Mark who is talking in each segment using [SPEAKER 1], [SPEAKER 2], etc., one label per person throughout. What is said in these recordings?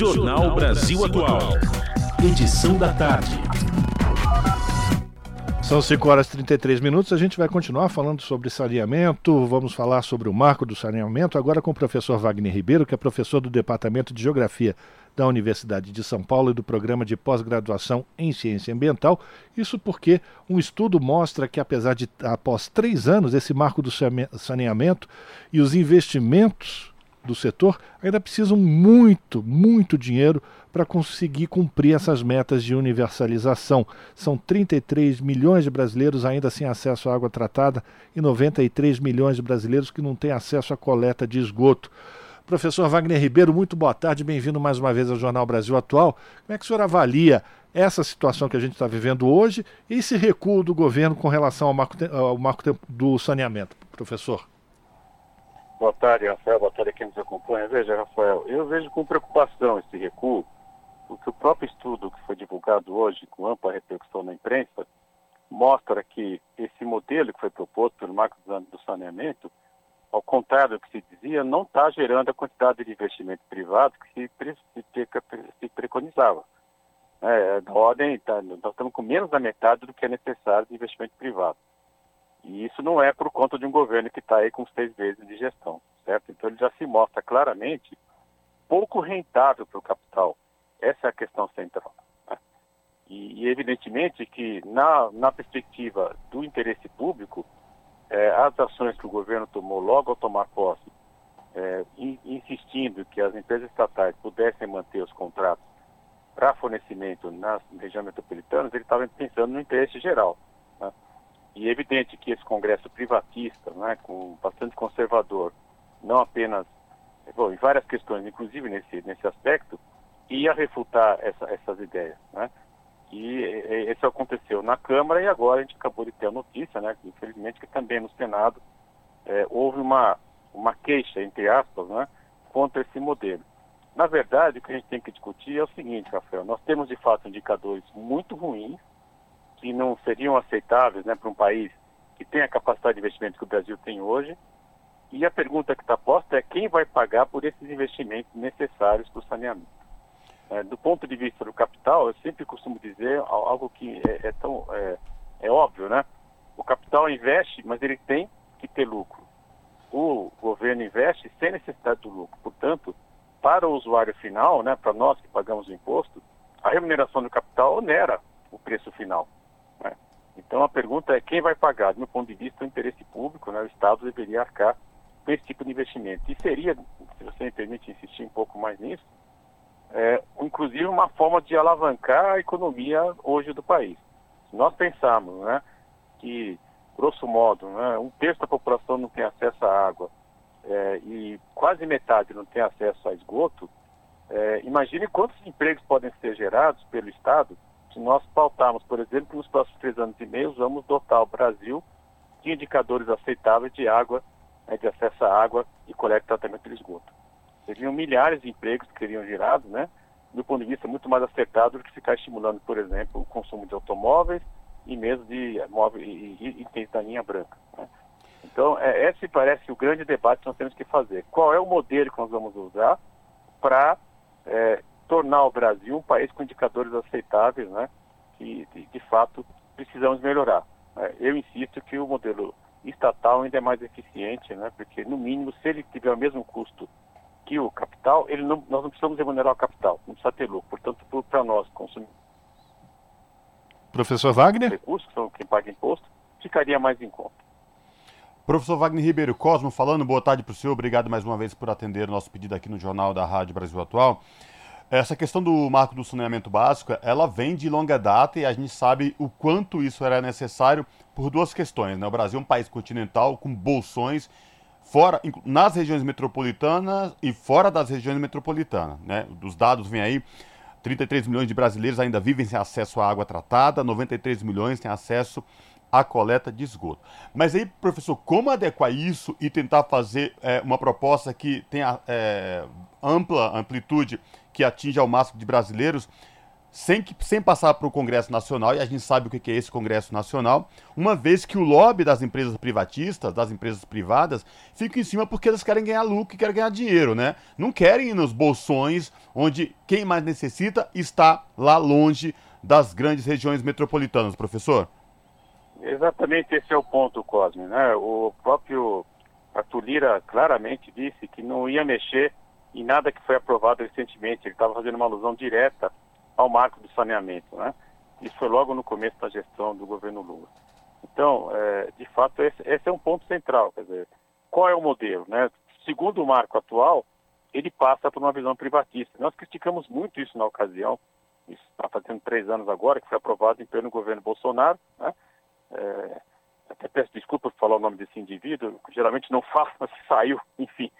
[SPEAKER 1] Jornal Brasil Atual. Edição da tarde.
[SPEAKER 2] São 5 horas e 33 minutos. A gente vai continuar falando sobre saneamento. Vamos falar sobre o marco do saneamento agora com o professor Wagner Ribeiro, que é professor do Departamento de Geografia da Universidade de São Paulo e do Programa de Pós-Graduação em Ciência Ambiental. Isso porque um estudo mostra que, apesar de, após três anos, esse marco do saneamento e os investimentos do setor ainda precisam muito, muito dinheiro para conseguir cumprir essas metas de universalização. São 33 milhões de brasileiros ainda sem acesso à água tratada e 93 milhões de brasileiros que não têm acesso à coleta de esgoto. Professor Wagner Ribeiro, muito boa tarde, bem-vindo mais uma vez ao Jornal Brasil Atual. Como é que o senhor avalia essa situação que a gente está vivendo hoje e esse recuo do governo com relação ao marco, ao marco do saneamento, professor?
[SPEAKER 3] Boa tarde, Rafael. Boa tarde a quem nos acompanha. Veja, Rafael, eu vejo com preocupação esse recuo, porque o próprio estudo que foi divulgado hoje, com ampla repercussão na imprensa, mostra que esse modelo que foi proposto pelo Marco do Saneamento ao contrário do que se dizia, não está gerando a quantidade de investimento privado que se, preconizava. É, da ordem, tá, nós estamos com menos da metade do que é necessário de investimento privado. E isso não é por conta de um governo que está aí com seis meses de gestão, certo? Então ele já se mostra claramente pouco rentável para o capital. Essa é a questão central. Né? E, e, evidentemente que na, na perspectiva do interesse público, é, as ações que o governo tomou logo ao tomar posse, é, insistindo que as empresas estatais pudessem manter os contratos para fornecimento nas regiões metropolitanas, ele estava pensando no interesse geral. E é evidente que esse Congresso privatista, né, com bastante conservador, não apenas bom, em várias questões, inclusive nesse, nesse aspecto, ia refutar essa, essas ideias. Né? E isso aconteceu na Câmara e agora a gente acabou de ter a notícia, né, infelizmente, que também no Senado é, houve uma, uma queixa, entre aspas, né, contra esse modelo. Na verdade, o que a gente tem que discutir é o seguinte, Rafael, nós temos de fato indicadores muito ruins, que não seriam aceitáveis né, para um país que tem a capacidade de investimento que o Brasil tem hoje, e a pergunta que está posta é quem vai pagar por esses investimentos necessários para o saneamento. É, do ponto de vista do capital, eu sempre costumo dizer algo que é, é tão é, é, óbvio, né? O capital investe, mas ele tem que ter lucro. O governo investe sem necessidade do lucro. Portanto, para o usuário final, né, para nós que pagamos o imposto, a remuneração do capital onera o preço final. Então a pergunta é quem vai pagar? Do meu ponto de vista, o interesse público, né, o Estado deveria arcar com esse tipo de investimento. E seria, se você me permite insistir um pouco mais nisso, é, inclusive uma forma de alavancar a economia hoje do país. Se nós pensarmos né, que, grosso modo, né, um terço da população não tem acesso à água é, e quase metade não tem acesso a esgoto, é, imagine quantos empregos podem ser gerados pelo Estado se nós pautarmos, por exemplo, nos próximos três anos e meio vamos dotar o Brasil de indicadores aceitáveis de água, né, de acesso à água e coleta e tratamento de esgoto seriam milhares de empregos que seriam gerados, né? Do ponto de vista muito mais acertado do que ficar estimulando, por exemplo, o consumo de automóveis e mesmo de móveis e itens da linha branca. Né? Então, é, esse parece o grande debate que nós temos que fazer. Qual é o modelo que nós vamos usar para é, tornar o Brasil um país com indicadores aceitáveis, né? Que, de, de fato, precisamos melhorar. Né? Eu insisto que o modelo estatal ainda é mais eficiente, né? Porque, no mínimo, se ele tiver o mesmo custo que o capital, ele não, nós não precisamos remunerar o capital, não precisa ter lucro. Portanto, para nós, consumidores,
[SPEAKER 2] Professor Wagner?
[SPEAKER 3] recursos, que são quem paga imposto, ficaria mais em conta.
[SPEAKER 2] Professor Wagner Ribeiro Cosmo falando, boa tarde para o senhor, obrigado mais uma vez por atender o nosso pedido aqui no Jornal da Rádio Brasil Atual. Essa questão do marco do saneamento básico, ela vem de longa data e a gente sabe o quanto isso era necessário por duas questões. Né? O Brasil é um país continental com bolsões fora, nas regiões metropolitanas e fora das regiões metropolitanas. Né? Dos dados vem aí, 33 milhões de brasileiros ainda vivem sem acesso à água tratada, 93 milhões têm acesso à coleta de esgoto. Mas aí, professor, como adequar isso e tentar fazer é, uma proposta que tenha é, ampla amplitude, que atinja ao máximo de brasileiros,
[SPEAKER 4] sem, que, sem passar para o Congresso Nacional, e a gente sabe o que é esse Congresso Nacional, uma vez que o lobby das empresas privatistas, das empresas privadas, fica em cima porque elas querem ganhar lucro e querem ganhar dinheiro, né? Não querem ir nos bolsões onde quem mais necessita está lá longe das grandes regiões metropolitanas, professor.
[SPEAKER 3] Exatamente esse é o ponto, Cosme. Né? O próprio Arthur Lira claramente disse que não ia mexer em nada que foi aprovado recentemente. Ele estava fazendo uma alusão direta ao marco do saneamento. Né? Isso foi logo no começo da gestão do governo Lula. Então, é, de fato, esse, esse, é um ponto central. Quer dizer, qual é o modelo? Né? Segundo o marco atual, ele passa por uma visão privatista. Nós criticamos muito isso na ocasião. Isso está fazendo três anos agora, que foi aprovado em pleno governo Bolsonaro. Né? É, até peço desculpa por falar o nome desse indivíduo, geralmente não faço, mas saiu, enfim.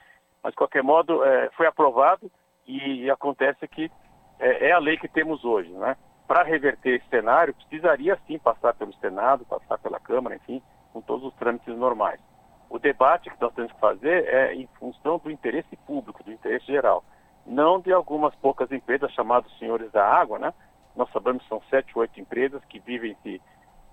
[SPEAKER 3] Mas, de qualquer modo, é, foi aprovado e, acontece que é, é, a lei que temos hoje. Né? Para reverter esse cenário, precisaria sim passar pelo Senado, passar pela Câmara, enfim, com todos os trâmites normais. O debate que nós temos que fazer é em função do interesse público, do interesse geral, não de algumas poucas empresas chamadas senhores da água, né? Nós sabemos que são sete, oito empresas que vivem se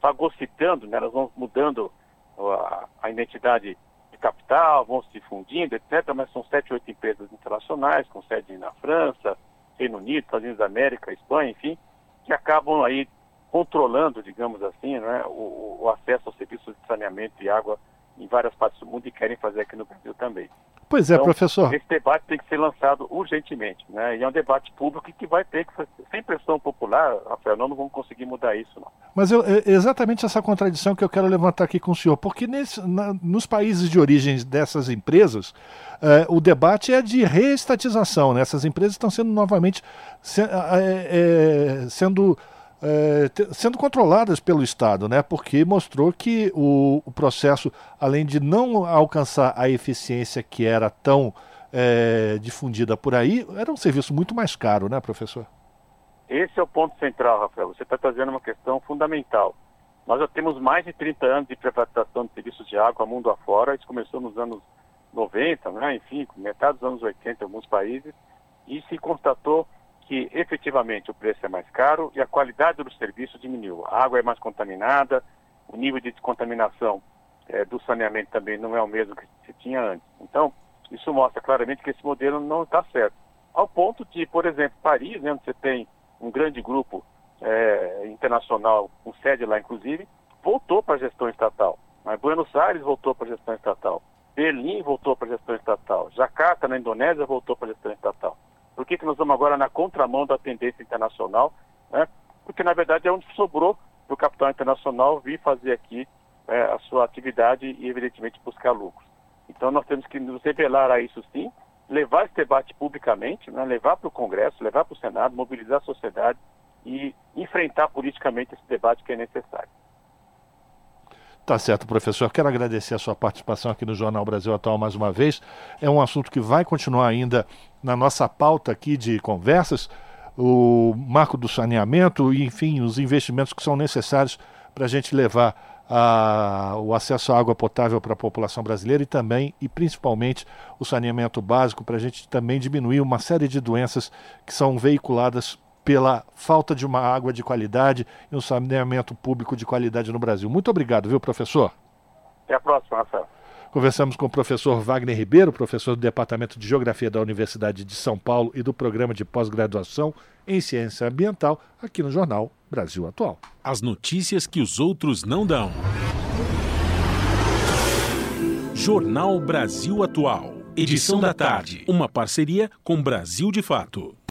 [SPEAKER 3] fagocitando, né? elas vão mudando a, a identidade de capital, vão se fundindo, etc. Mas são sete, oito empresas internacionais, com sede na França, Reino Unido, Estados Unidos da América, Espanha, enfim, que acabam aí controlando, digamos assim, né, o, o acesso aos serviços de saneamento e água em várias partes do mundo e querem fazer aqui no Brasil também.
[SPEAKER 2] Pois é, então, professor.
[SPEAKER 3] Esse debate tem que ser lançado urgentemente, né? E é um debate público que vai ter que fazer, sem pressão popular, Rafael, nós não vamos conseguir mudar isso, não.
[SPEAKER 2] Mas eu, é exatamente essa contradição que eu quero levantar aqui com o senhor, porque nesse, na, nos países de origem dessas empresas, é, o debate é de reestatização, né? Essas empresas estão sendo novamente se, é, é, sendo é, sendo controladas pelo Estado, né? porque mostrou que o, o, processo, além de não alcançar a eficiência que era tão é, difundida por aí, era um serviço muito mais caro, né, professor?
[SPEAKER 3] Esse é o ponto central, Rafael. Você está trazendo uma questão fundamental. Nós já temos mais de 30 anos de privatização de serviços de água mundo afora. Isso começou nos anos 90, né? enfim, metade dos anos 80 em alguns países, e se constatou que efetivamente o preço é mais caro e a qualidade do serviço diminuiu. A água é mais contaminada, o nível de descontaminação é, do saneamento também não é o mesmo que se tinha antes. Então, isso mostra claramente que esse modelo não está certo. Ao ponto de, por exemplo, Paris, né, onde você tem um grande grupo é, internacional, com sede lá inclusive, voltou para a gestão estatal. Mas Buenos Aires voltou para a gestão estatal. Berlim voltou para a gestão estatal. Jacarta, na Indonésia, voltou para a gestão estatal. Por que, que nós vamos agora na contramão da tendência internacional? Né? Porque, na verdade, é onde sobrou para o capital internacional vir fazer aqui é, a sua atividade e, evidentemente, buscar lucros. Então, nós temos que nos revelar a isso sim, levar esse debate publicamente, né? levar para o Congresso, levar para o Senado, mobilizar a sociedade e enfrentar politicamente esse debate que é necessário.
[SPEAKER 2] Tá certo, professor. Quero agradecer a sua participação aqui no Jornal Brasil Atual mais uma vez. É um assunto que vai continuar ainda na nossa pauta aqui de conversas, o marco do saneamento e, enfim, os investimentos que são necessários para a gente levar a, o acesso à água potável para a população brasileira e também e principalmente o saneamento básico para a gente também diminuir uma série de doenças que são veiculadas pela falta de uma água de qualidade e um saneamento público de qualidade no Brasil. Muito obrigado, viu, professor?
[SPEAKER 3] Até a próxima, Rafael.
[SPEAKER 2] Conversamos com o professor Wagner Ribeiro, professor do Departamento de Geografia da Universidade de São Paulo e do Programa de Pós-Graduação em Ciência Ambiental, aqui no Jornal Brasil Atual.
[SPEAKER 1] As notícias que os outros não dão. Jornal Brasil Atual. Edição da tarde. Uma parceria com Brasil de Fato.